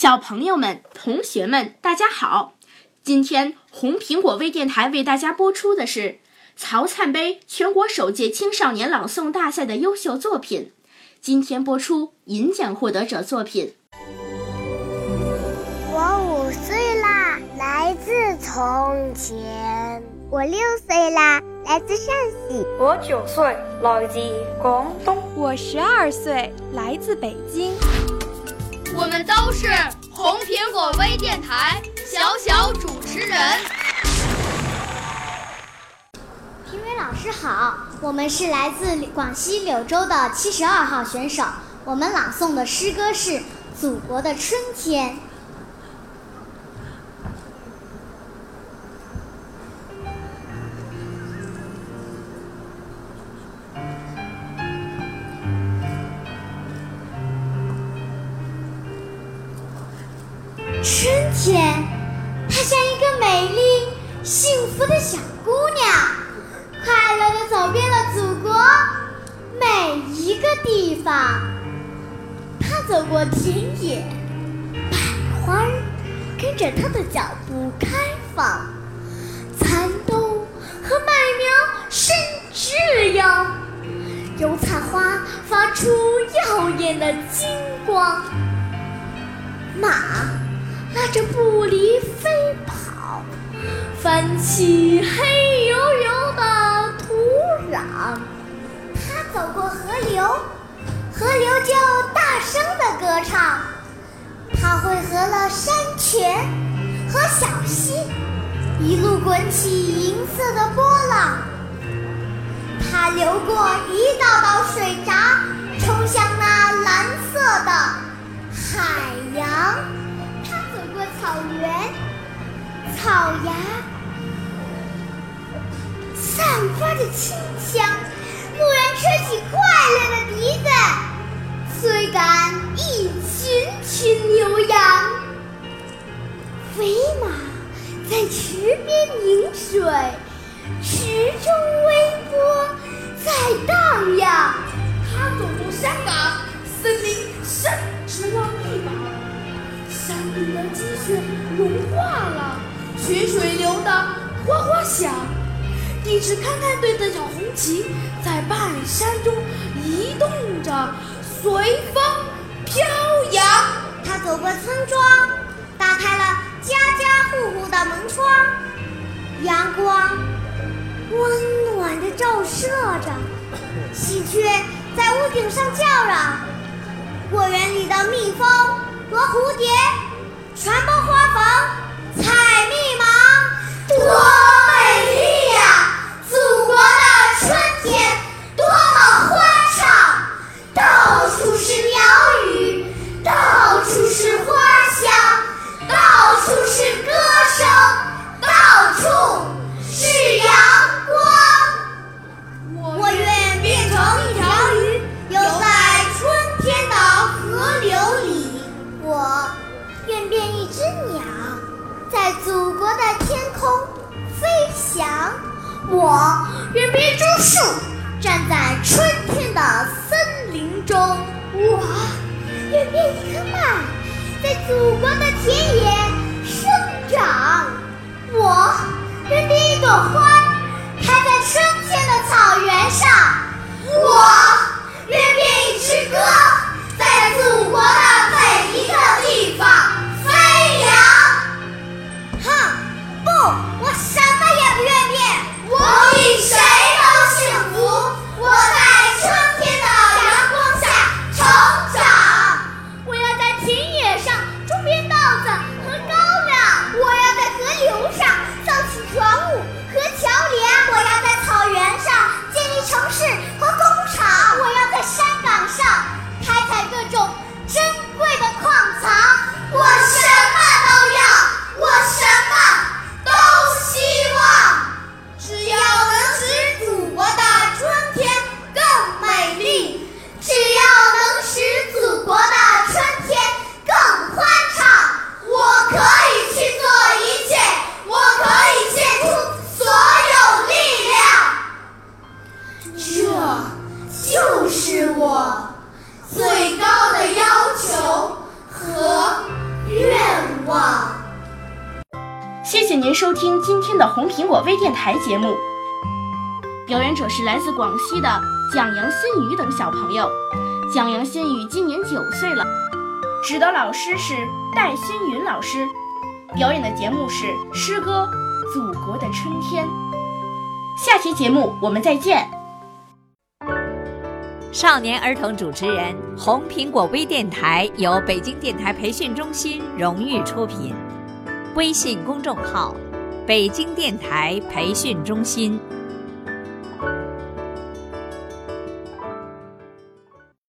小朋友们、同学们，大家好！今天红苹果微电台为大家播出的是曹灿杯全国首届青少年朗诵大赛的优秀作品。今天播出银奖获得者作品。我五岁啦，来自从前；我六岁啦，来自陕西；我九岁，来自广东；我十二岁，来自北京。我们都是红苹果微电台小小主持人。评委老师好，我们是来自广西柳州的七十二号选手，我们朗诵的诗歌是《祖国的春天》。春天，她像一个美丽、幸福的小姑娘，快乐地走遍了祖国每一个地方。她走过田野，百花跟着她的脚步开放，蚕豆和麦苗生枝秧，油菜花发出耀眼的金光，马。拉着布犁飞跑，翻起黑油油的土壤。他走过河流，河流就大声的歌唱。他汇合了山泉和小溪，一路滚起银色的波浪。他流过一道道水闸，冲向那蓝色的海洋。草原，草芽散发着清香，牧人吹起快乐的笛子，催赶一群群牛羊。肥马在池边饮水，池中微波在荡漾。他走过山岗，森林伸直了臂膀。山顶的积雪融化了，雪水流得哗哗响。地质勘探队的小红旗在半山中移动着，随风飘扬。他走过村庄，打开了家家户户的门窗，阳光温暖地照射着，喜鹊在屋顶上叫嚷，果园里的蜜蜂。和蝴蝶，站在春天的森林中。我愿变一棵麦，在祖国的田野生长。我愿变一朵花，开在春天的草原上。我愿变一支歌，在祖国的每一个地方飞扬。哼，不，我您收听今天的红苹果微电台节目。表演者是来自广西的蒋杨新宇等小朋友。蒋杨新宇今年九岁了，指导老师是戴新云老师。表演的节目是诗歌《祖国的春天》。下期节目我们再见。少年儿童主持人，红苹果微电台由北京电台培训中心荣誉出品，微信公众号：北京电台培训中心。